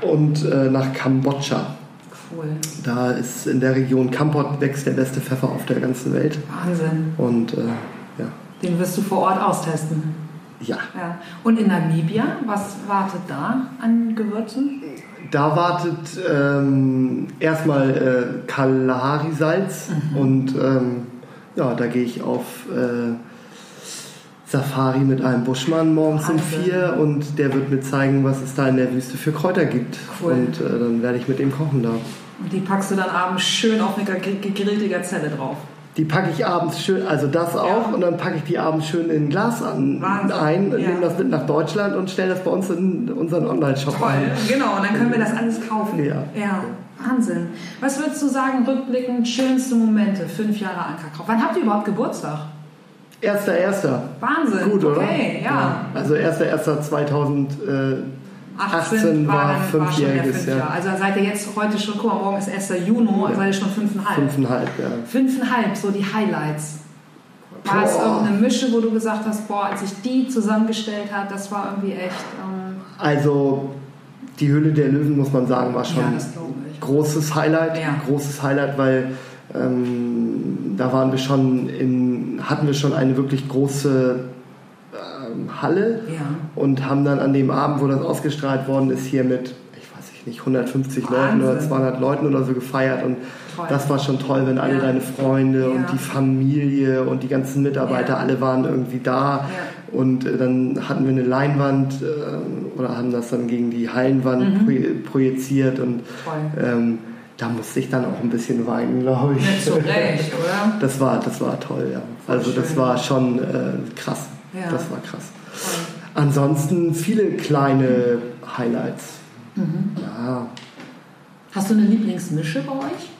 Und äh, nach Kambodscha. Cool. Da ist in der Region Kampot wächst der beste Pfeffer auf der ganzen Welt. Wahnsinn. Und äh, ja. Den wirst du vor Ort austesten. Ja. ja. Und in Namibia, was wartet da an Gewürzen? Da wartet ähm, erstmal äh, Kalahari-Salz mhm. und ähm, ja, da gehe ich auf äh, Safari mit einem Buschmann morgens um vier und der wird mir zeigen, was es da in der Wüste für Kräuter gibt. Cool. Und äh, dann werde ich mit ihm kochen da. Und die packst du dann abends schön auf eine gegrillte Gazelle drauf. Die packe ich abends schön, also das auch, ja. und dann packe ich die abends schön in ein Glas an, ein, ja. nehme das mit nach Deutschland und stelle das bei uns in unseren Online-Shop ein. Genau, und dann können wir das alles kaufen. Ja. ja. Wahnsinn. Was würdest du sagen, rückblickend, schönste Momente, fünf Jahre Ankerkauf? Wann habt ihr überhaupt Geburtstag? Erster, erster. Wahnsinn. Gut, oder? Okay, ja. Also erster, erster 2018 war, war fünfjähriges. Fünf ja. Also seid ihr jetzt heute schon, guck mal, morgen ist 1. Juni, ja. seid ihr schon fünfeinhalb. Fünfeinhalb, ja. Fünfeinhalb, so die Highlights. War es irgendeine Mische, wo du gesagt hast, boah, als ich die zusammengestellt habe, das war irgendwie echt. Ähm also die Höhle der Löwen, muss man sagen, war schon ja, großes Highlight. Ja. Großes Highlight, weil ähm, da waren wir schon in, hatten wir schon eine wirklich große Halle ja. und haben dann an dem Abend, wo das ausgestrahlt worden ist, hier mit, ich weiß nicht, 150 Wahnsinn. Leuten oder 200 Leuten oder so gefeiert und toll. das war schon toll, wenn alle ja. deine Freunde ja. und die Familie und die ganzen Mitarbeiter, alle waren irgendwie da und äh, dann hatten wir eine Leinwand äh, oder haben das dann gegen die Hallenwand mhm. projiziert und ähm, da musste ich dann auch ein bisschen weinen, glaube ich. Nicht so recht, oder? Das war, das war toll, ja. Also das war schon äh, krass. Ja. Das war krass. Ansonsten viele kleine Highlights. Mhm. Ja. Hast du eine Lieblingsmische bei euch?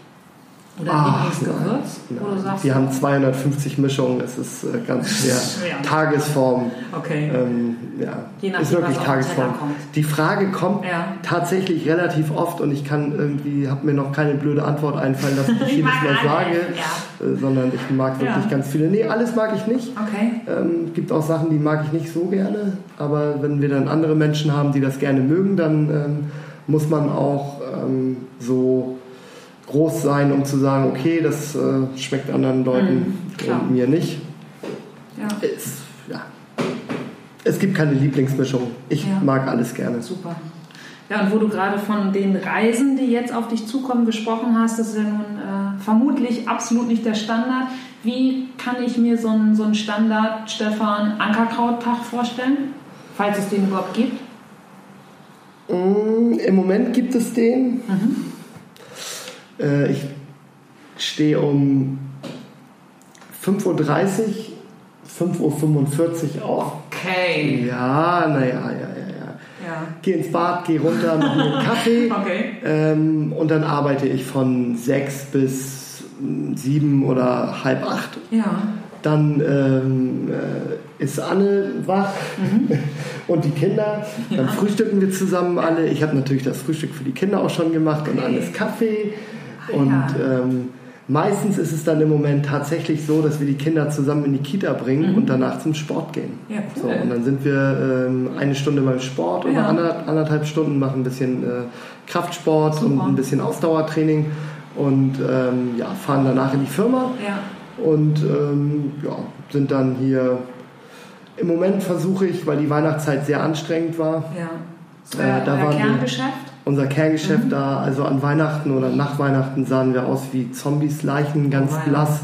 Oder Ach, Lieblingsgewürz? Nein, Wir haben 250 Mischungen, es ist äh, ganz schwer. ja. Tagesform. Okay. Ähm, ja. Je nachdem, ist wirklich Tagesform. Die Frage kommt ja. tatsächlich relativ oft und ich kann irgendwie, habe mir noch keine blöde Antwort einfallen, dass ich jedes Mal sage, ja. äh, sondern ich mag wirklich ganz viele. Nee, alles mag ich nicht. Okay. Ähm, gibt auch Sachen, die mag ich nicht so gerne, aber wenn wir dann andere Menschen haben, die das gerne mögen, dann ähm, muss man auch ähm, so groß sein, um zu sagen, okay, das äh, schmeckt anderen Leuten mhm, und mir nicht. Ja. Es, ja. es gibt keine Lieblingsmischung. Ich ja. mag alles gerne. Super. Ja, und wo du gerade von den Reisen, die jetzt auf dich zukommen, gesprochen hast, das ist ja nun äh, vermutlich absolut nicht der Standard. Wie kann ich mir so einen, so einen Standard, Stefan, Ankerkrauttag vorstellen, falls es den überhaupt gibt? Mm, Im Moment gibt es den. Mhm. Äh, ich stehe um 5.30 Uhr, 5.45 Uhr auf. Okay. Ja, naja, ja, ja, ja. ja. Geh ins Bad, geh runter, mach mir einen Kaffee. okay. Ähm, und dann arbeite ich von 6 bis 7 oder halb 8. Ja. Dann ähm, äh, ist Anne wach mhm. und die Kinder. Dann ja. frühstücken wir zusammen alle. Ich habe natürlich das Frühstück für die Kinder auch schon gemacht okay. und alles Kaffee. Und ja. ähm, meistens ist es dann im Moment tatsächlich so, dass wir die Kinder zusammen in die Kita bringen mhm. und danach zum Sport gehen. Ja, cool. so, und dann sind wir ähm, eine Stunde beim Sport oder ja. anderthalb, anderthalb Stunden, machen ein bisschen äh, Kraftsport Super. und ein bisschen Ausdauertraining und ähm, ja, fahren danach in die Firma ja. und ähm, ja, sind dann hier. Im Moment versuche ich, weil die Weihnachtszeit sehr anstrengend war. Ja. Äh, da war Kerngeschäft? Unser Kerngeschäft mhm. da, also an Weihnachten oder nach Weihnachten sahen wir aus wie Zombies, Leichen, ganz oh, blass,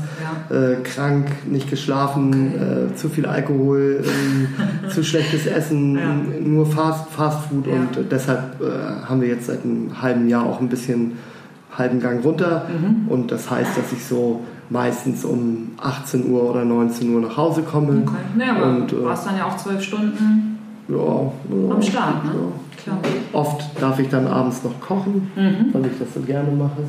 ja. äh, krank, nicht geschlafen, okay. äh, zu viel Alkohol, äh, zu schlechtes Essen, ja. nur Fast, Fast Food ja. und deshalb äh, haben wir jetzt seit einem halben Jahr auch ein bisschen halben Gang runter mhm. und das heißt, dass ich so meistens um 18 Uhr oder 19 Uhr nach Hause komme. Okay. Naja, aber und, du warst dann ja auch zwölf Stunden ja, ja, am Start, ne? Klar. Oft darf ich dann abends noch kochen, mhm. weil ich das so gerne mache.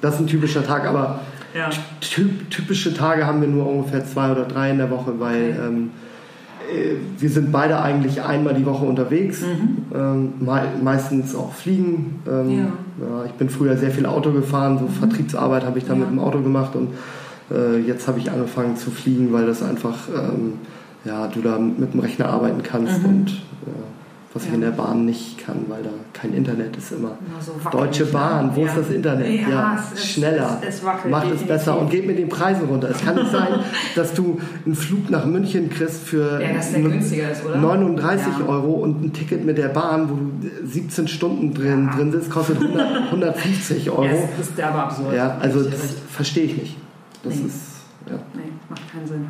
das ist ein typischer Tag, aber ja. typische Tage haben wir nur ungefähr zwei oder drei in der Woche, weil okay. ähm, äh, wir sind beide eigentlich einmal die Woche unterwegs, mhm. ähm, meistens auch fliegen. Ähm, ja. ja. ich bin früher sehr viel Auto gefahren, so mhm. Vertriebsarbeit habe ich dann ja. mit dem Auto gemacht und äh, jetzt habe ich angefangen zu fliegen, weil das einfach, ähm, ja, du da mit dem Rechner arbeiten kannst mhm. und was ja. ich in der Bahn nicht kann, weil da kein Internet ist immer. So Deutsche Bahn, wo ja. ist das Internet? Ja, ja es schneller, es, es wackelt, macht es besser und geht mit den Preisen runter. Es kann nicht sein, dass du einen Flug nach München kriegst für ist, 39 Euro und ein Ticket mit der Bahn, wo du 17 Stunden drin, drin sitzt, kostet 100, 150 Euro. das ist aber absurd. Ja, also das verstehe ich nicht. Das nee. ist, ja. Nee, macht keinen Sinn.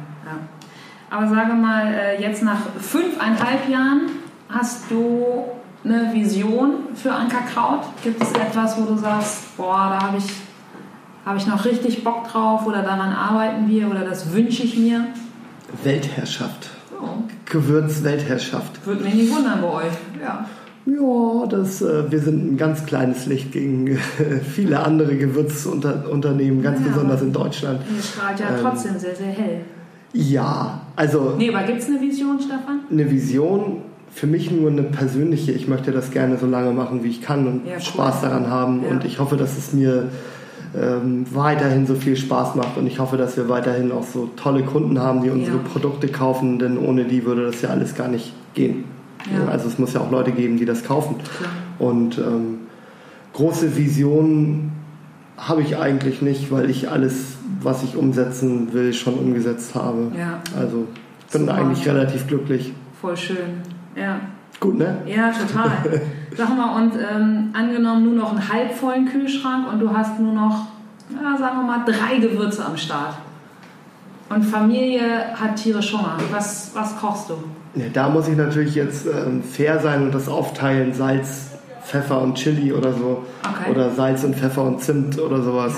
Aber sage mal, äh, jetzt nach fünfeinhalb Jahren Hast du eine Vision für Ankerkraut? Gibt es etwas, wo du sagst, boah, da habe ich, hab ich noch richtig Bock drauf oder daran arbeiten wir oder das wünsche ich mir? Weltherrschaft. Oh. Gewürz-Weltherrschaft. Würde mich nicht wundern bei euch, ja. Ja, das, äh, wir sind ein ganz kleines Licht gegen äh, viele andere Gewürzunternehmen, ganz ja, besonders in Deutschland. Ihr strahlt ja ähm, trotzdem sehr, sehr hell. Ja, also. Nee, aber gibt es eine Vision, Stefan? Eine Vision für mich nur eine persönliche, ich möchte das gerne so lange machen, wie ich kann und ja, cool. Spaß daran haben. Ja. Und ich hoffe, dass es mir ähm, weiterhin so viel Spaß macht und ich hoffe, dass wir weiterhin auch so tolle Kunden haben, die unsere ja. Produkte kaufen, denn ohne die würde das ja alles gar nicht gehen. Also es muss ja auch Leute geben, die das kaufen. Und ähm, große Visionen habe ich eigentlich nicht, weil ich alles, was ich umsetzen will, schon umgesetzt habe. Also ich bin Super. eigentlich relativ glücklich. Voll schön. Ja. Gut, ne? Ja, total. Sag mal, und ähm, angenommen nur noch einen halbvollen Kühlschrank und du hast nur noch, ja, sagen wir mal, drei Gewürze am Start. Und Familie hat tierisch Hunger. Was, was kochst du? Ja, da muss ich natürlich jetzt ähm, fair sein und das aufteilen: Salz, Pfeffer und Chili oder so. Okay. Oder Salz und Pfeffer und Zimt oder sowas.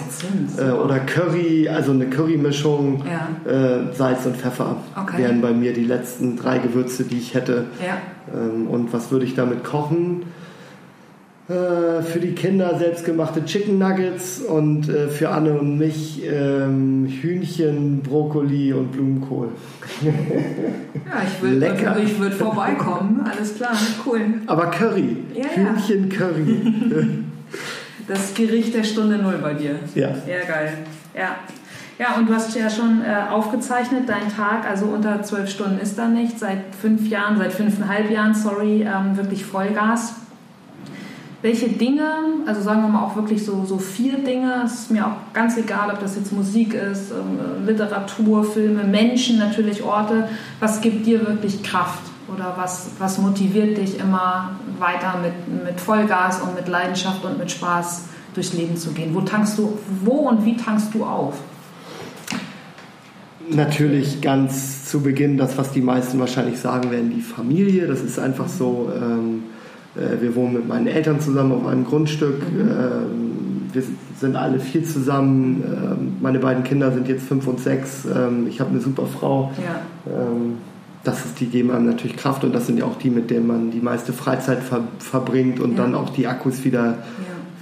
Ja, äh, oder Curry, also eine Currymischung. Ja. Äh, Salz und Pfeffer okay. wären bei mir die letzten drei Gewürze, die ich hätte. Ja. Ähm, und was würde ich damit kochen? Äh, für die Kinder selbstgemachte Chicken Nuggets und äh, für Anne und mich ähm, Hühnchen, Brokkoli und Blumenkohl. ja, ich würde also würd vorbeikommen, alles klar, cool. Aber Curry, ja, Hühnchen ja. Curry. das Gericht der Stunde Null bei dir. Ja. Ja, geil. Ja. Ja, und du hast ja schon äh, aufgezeichnet, dein Tag, also unter zwölf Stunden ist da nicht, seit fünf Jahren, seit fünfeinhalb Jahren, sorry, ähm, wirklich Vollgas welche Dinge, also sagen wir mal auch wirklich so, so vier Dinge, es ist mir auch ganz egal, ob das jetzt Musik ist, ähm, Literatur, Filme, Menschen natürlich, Orte, was gibt dir wirklich Kraft oder was, was motiviert dich immer weiter mit, mit Vollgas und mit Leidenschaft und mit Spaß durchs Leben zu gehen? Wo tankst du, wo und wie tankst du auf? Natürlich ganz zu Beginn das, was die meisten wahrscheinlich sagen werden, die Familie. Das ist einfach so. Ähm, äh, wir wohnen mit meinen Eltern zusammen auf einem Grundstück. Mhm. Ähm, wir sind alle viel zusammen. Ähm, meine beiden Kinder sind jetzt fünf und sechs. Ähm, ich habe eine super Frau. Ja. Das ist, die geben einem natürlich Kraft und das sind ja auch die, mit denen man die meiste Freizeit ver verbringt und ja. dann auch die Akkus wieder, ja.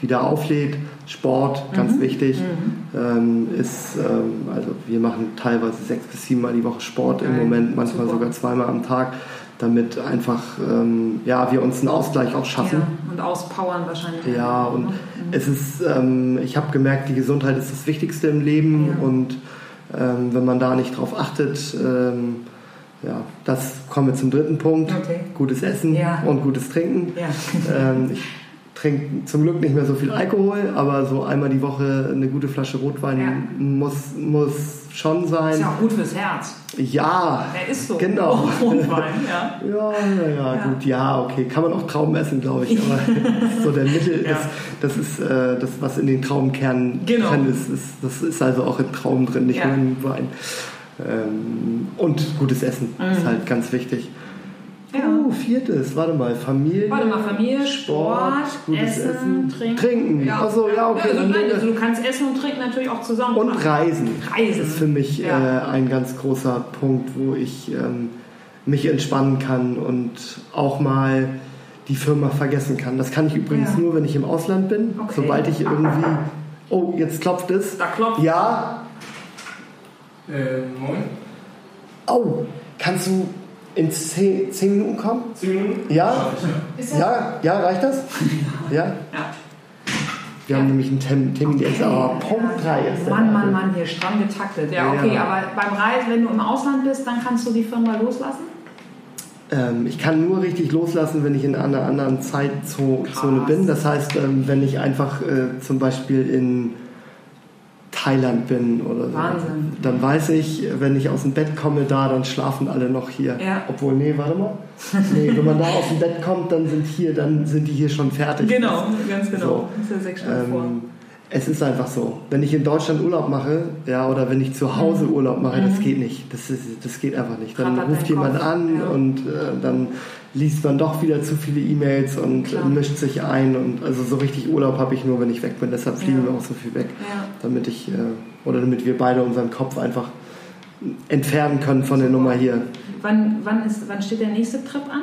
wieder auflädt. Sport, ganz mhm. wichtig, mhm. ist, also wir machen teilweise sechs bis sieben Mal die Woche Sport Geil. im Moment, manchmal Super. sogar zweimal am Tag damit einfach ähm, ja, wir uns einen Ausgleich auch schaffen. Ja, und auspowern wahrscheinlich. Ja, und mhm. es ist, ähm, ich habe gemerkt, die Gesundheit ist das Wichtigste im Leben ja. und ähm, wenn man da nicht drauf achtet, ähm, ja, das kommen wir zum dritten Punkt. Okay. Gutes Essen ja. und gutes Trinken. Ähm, ich trinke zum Glück nicht mehr so viel Alkohol, aber so einmal die Woche eine gute Flasche Rotwein muss, muss schon sein. Ist ja auch gut fürs Herz. Ja. Der ist so. Genau. Rotwein, ja. ja, ja, ja, gut, ja, okay. Kann man auch Trauben essen, glaube ich. Aber so der Mittel ja. ist, das ist äh, das, was in den Traubenkernen genau. drin ist, ist. Das ist also auch in Trauben drin, nicht nur in Wein. Ähm, und gutes Essen mhm. ist halt ganz wichtig. Ja. Oh, viertes, warte mal, Familie. Warte mal, Familie, Sport, Sport Essen, Essen, Trinken. Trinken. Ja. Achso, ja, okay. Ja, also, nein, also du kannst Essen und Trinken natürlich auch zusammen. Und Reisen. Reisen. Das ist für mich ja. äh, ein ganz großer Punkt, wo ich ähm, mich entspannen kann und auch mal die Firma vergessen kann. Das kann ich übrigens nur, wenn ich im Ausland bin. Okay. Sobald ich irgendwie. Oh, jetzt klopft es. Da klopft. Ja. Äh, moin. Oh, kannst du in 10, Minuten kommen? 10 Minuten? Ja? Ja, ja, reicht das? Ja? Ja. Wir haben nämlich einen Termin, der ist aber Punkt 3 ist Mann, Mann, Mann, hier stramm getaktet. Ja, okay, ja. aber beim Reisen, wenn du im Ausland bist, dann kannst du die Firma loslassen? Ähm, ich kann nur richtig loslassen, wenn ich in einer anderen Zeitzone bin. Das heißt, ähm, wenn ich einfach äh, zum Beispiel in Thailand bin oder so. Dann weiß ich, wenn ich aus dem Bett komme da, dann schlafen alle noch hier. Ja. Obwohl, nee, warte mal. Nee, wenn man da aus dem Bett kommt, dann sind hier, dann sind die hier schon fertig. Genau, ganz genau. So. Das ist ja sechs Stunden ähm, vor. Es ist einfach so. Wenn ich in Deutschland Urlaub mache, ja, oder wenn ich zu Hause mhm. Urlaub mache, mhm. das geht nicht. Das, ist, das geht einfach nicht. Dann ruft jemand Kopf. an ja. und äh, dann liest man doch wieder zu viele E-Mails und Klar. mischt sich ein. Und also so richtig Urlaub habe ich nur, wenn ich weg bin. Deshalb fliegen ja. wir auch so viel weg. Ja. Damit ich, äh, oder damit wir beide unseren Kopf einfach entfernen können von der Nummer hier. Wann, wann, ist, wann steht der nächste Trip an?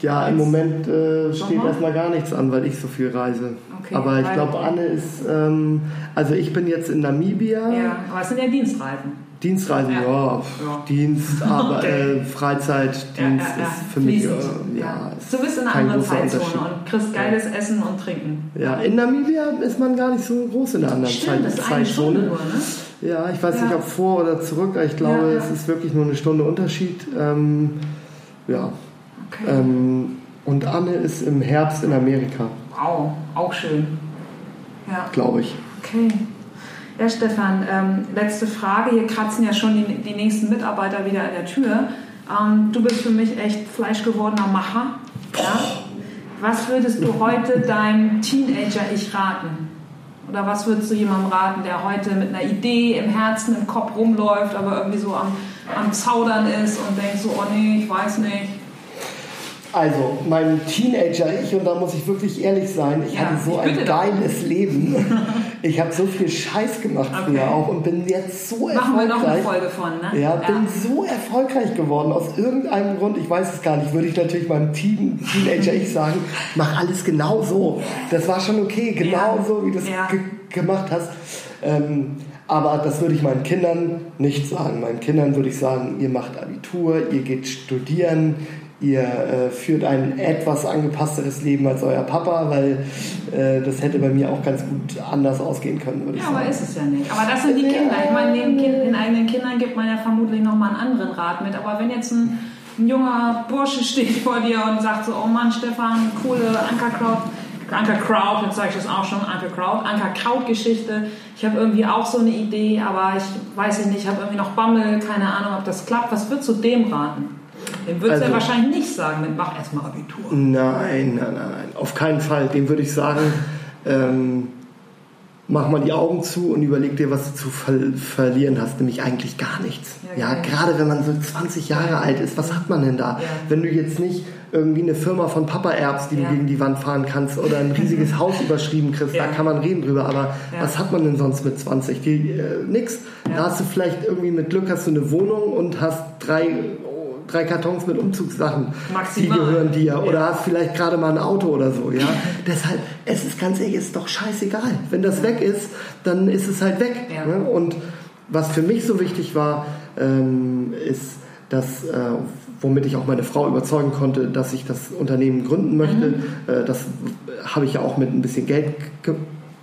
Ja, im Moment äh, steht erstmal gar nichts an, weil ich so viel reise. Okay, aber ich glaube, Anne ist, ähm, also ich bin jetzt in Namibia. Ja, aber es sind ja Dienstreisen. Dienstreisen, ja, ja, ja. Dienst, aber okay. äh, Freizeitdienst ja, ist für mich, äh, ja, Du bist in einer anderen Zeitzone und kriegst geiles Essen und Trinken. Ja, in Namibia ist man gar nicht so groß in der anderen Stimmt, Zeit, das Zeitzone. Nur, ne? Ja, ich weiß nicht, ob vor oder zurück, aber ich glaube, es ist wirklich nur eine Stunde Unterschied. Ähm, ja, Okay. Ähm, und Anne ist im Herbst in Amerika. Wow, auch schön. Ja. Glaube ich. Okay. Ja, Stefan, ähm, letzte Frage. Hier kratzen ja schon die, die nächsten Mitarbeiter wieder an der Tür. Ähm, du bist für mich echt fleischgewordener Macher. Ja? Was würdest du heute deinem Teenager-Ich raten? Oder was würdest du jemandem raten, der heute mit einer Idee im Herzen, im Kopf rumläuft, aber irgendwie so am, am Zaudern ist und denkt so, oh nee, ich weiß nicht, also, mein Teenager-Ich, und da muss ich wirklich ehrlich sein, ich ja, hatte so ich ein geiles doch. Leben. Ich habe so viel Scheiß gemacht okay. früher auch und bin jetzt so Machen erfolgreich. Machen wir noch eine Folge von, ne? Ja, ja, bin so erfolgreich geworden. Aus irgendeinem Grund, ich weiß es gar nicht, würde ich natürlich meinem Teen Teenager-Ich sagen, mach alles genau so. Das war schon okay, genau ja. so, wie du es ge gemacht hast. Ähm, aber das würde ich meinen Kindern nicht sagen. Meinen Kindern würde ich sagen, ihr macht Abitur, ihr geht studieren, ihr äh, führt ein etwas angepassteres Leben als euer Papa, weil äh, das hätte bei mir auch ganz gut anders ausgehen können, würde ja, ich sagen. Ja, aber ist es ja nicht. Aber das sind die Kinder. Ich meine, den, kind, den eigenen Kindern gibt man ja vermutlich nochmal einen anderen Rat mit. Aber wenn jetzt ein, ein, junger Bursche steht vor dir und sagt so, oh Mann, Stefan, coole Ankerkraut, Ankerkraut, jetzt sage ich das auch schon, Ankerkraut, Ankerkraut-Geschichte. Ich habe irgendwie auch so eine Idee, aber ich weiß nicht, ich habe irgendwie noch Bammel, keine Ahnung, ob das klappt. Was würdest du dem raten? Dem würdest also, du ja wahrscheinlich nicht sagen, mach erstmal Abitur. Nein, nein, nein, auf keinen Fall. Dem würde ich sagen, ähm, mach mal die Augen zu und überleg dir, was du zu ver verlieren hast, nämlich eigentlich gar nichts. Ja, ja gerade wenn man so 20 Jahre alt ist, was hat man denn da? Ja. Wenn du jetzt nicht irgendwie eine Firma von Papa erbst, die ja. du gegen die Wand fahren kannst oder ein riesiges Haus überschrieben kriegst, da kann man reden drüber, aber was hat man denn sonst mit 20? Die, äh, nix. Da hast du vielleicht irgendwie mit Glück hast du eine Wohnung und hast drei drei Kartons mit Umzugssachen, Maximal. die gehören dir. Oder hast vielleicht gerade mal ein Auto oder so. Ja? Deshalb, es ist ganz ehrlich, es ist doch scheißegal. Wenn das weg ist, dann ist es halt weg. Ja. Ne? Und was für mich so wichtig war, ähm, ist, dass, äh, womit ich auch meine Frau überzeugen konnte, dass ich das Unternehmen gründen möchte. Mhm. Äh, das habe ich ja auch mit ein bisschen Geld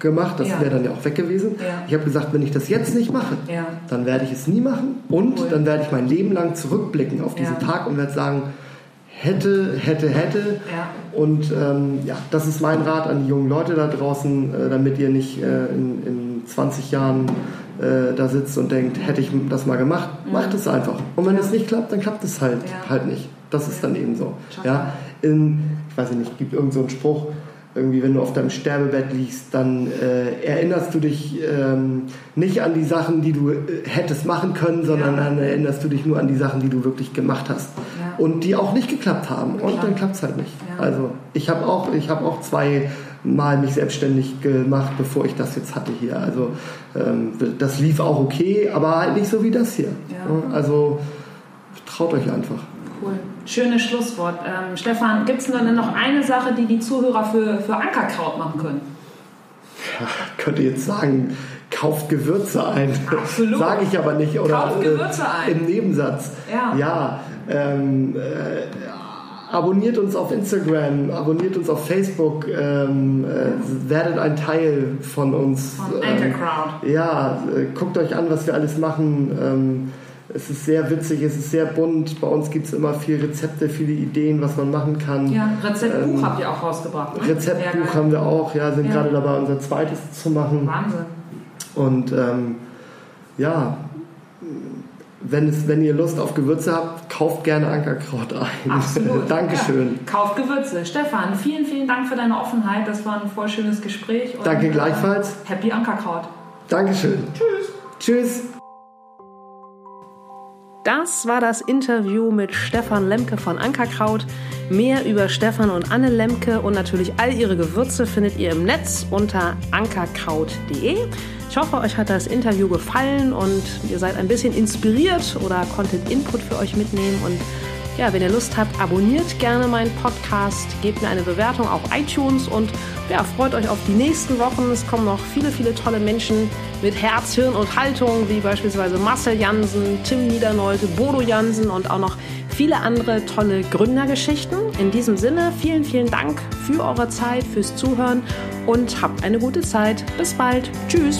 gemacht, das ja. wäre dann ja auch weg gewesen. Ja. Ich habe gesagt, wenn ich das jetzt nicht mache, ja. dann werde ich es nie machen und cool. dann werde ich mein Leben lang zurückblicken auf diesen Tag und werde sagen, hätte, hätte, hätte. Und ähm, ja, das ist mein Rat an die jungen Leute da draußen, äh, damit ihr nicht äh, in, in 20 Jahren äh, da sitzt und denkt, hätte ich das mal gemacht, mhm. macht es einfach. Und wenn es nicht klappt, dann klappt es halt, halt nicht. Das ist dann eben so. Ja, in, ich weiß nicht, gibt irgend so einen Spruch, irgendwie, wenn du auf deinem Sterbebett liegst, dann äh, erinnerst du dich ähm, nicht an die Sachen, die du äh, hättest machen können, sondern ja. dann erinnerst du dich nur an die Sachen, die du wirklich gemacht hast ja. und die auch nicht geklappt haben. Und dann klappt es halt nicht. Also ich habe auch, ich habe auch zwei Mal mich selbstständig gemacht, bevor ich das jetzt hatte hier. Also ähm, das lief auch okay, aber halt nicht so wie das hier. Also traut euch einfach. Cool. Schönes Schlusswort. Ähm, Stefan, gibt es denn noch eine Sache, die die Zuhörer für, für Ankerkraut machen können? Ja, könnte jetzt sagen, kauft Gewürze ein. Absolut. Sage ich aber nicht. Oder kauft Gewürze äh, ein. Im Nebensatz. Ja. ja ähm, äh, abonniert uns auf Instagram, abonniert uns auf Facebook, ähm, äh, werdet ein Teil von uns. Von Ankerkraut. ja, äh, guckt euch an, was wir alles machen ähm, es ist sehr witzig, es ist sehr bunt. Bei uns gibt es immer viele Rezepte, viele Ideen, was man machen kann. Ja, Rezeptbuch ähm, habt ihr auch rausgebracht. Ne? Rezeptbuch haben wir auch, ja, sind ja. gerade dabei, unser zweites zu machen. Wahnsinn. Und ähm, ja, wenn, es, wenn ihr Lust auf Gewürze habt, kauft gerne Ankerkraut ein. Absolut. Dankeschön. Ja, kauft Gewürze. Stefan, vielen, vielen Dank für deine Offenheit. Das war ein voll schönes Gespräch. Danke gleichfalls. Happy Ankerkraut. Dankeschön. Tschüss. Tschüss. Das war das Interview mit Stefan Lemke von Ankerkraut. Mehr über Stefan und Anne Lemke und natürlich all ihre Gewürze findet ihr im Netz unter ankerkraut.de. Ich hoffe, euch hat das Interview gefallen und ihr seid ein bisschen inspiriert oder konntet Input für euch mitnehmen. Und ja, wenn ihr Lust habt, abonniert gerne meinen Podcast, gebt mir eine Bewertung auf iTunes und ja, freut euch auf die nächsten Wochen. Es kommen noch viele, viele tolle Menschen mit Herz, Hirn und Haltung, wie beispielsweise Marcel Jansen, Tim Niedernolte, Bodo Jansen und auch noch viele andere tolle Gründergeschichten. In diesem Sinne, vielen, vielen Dank für eure Zeit, fürs Zuhören und habt eine gute Zeit. Bis bald. Tschüss.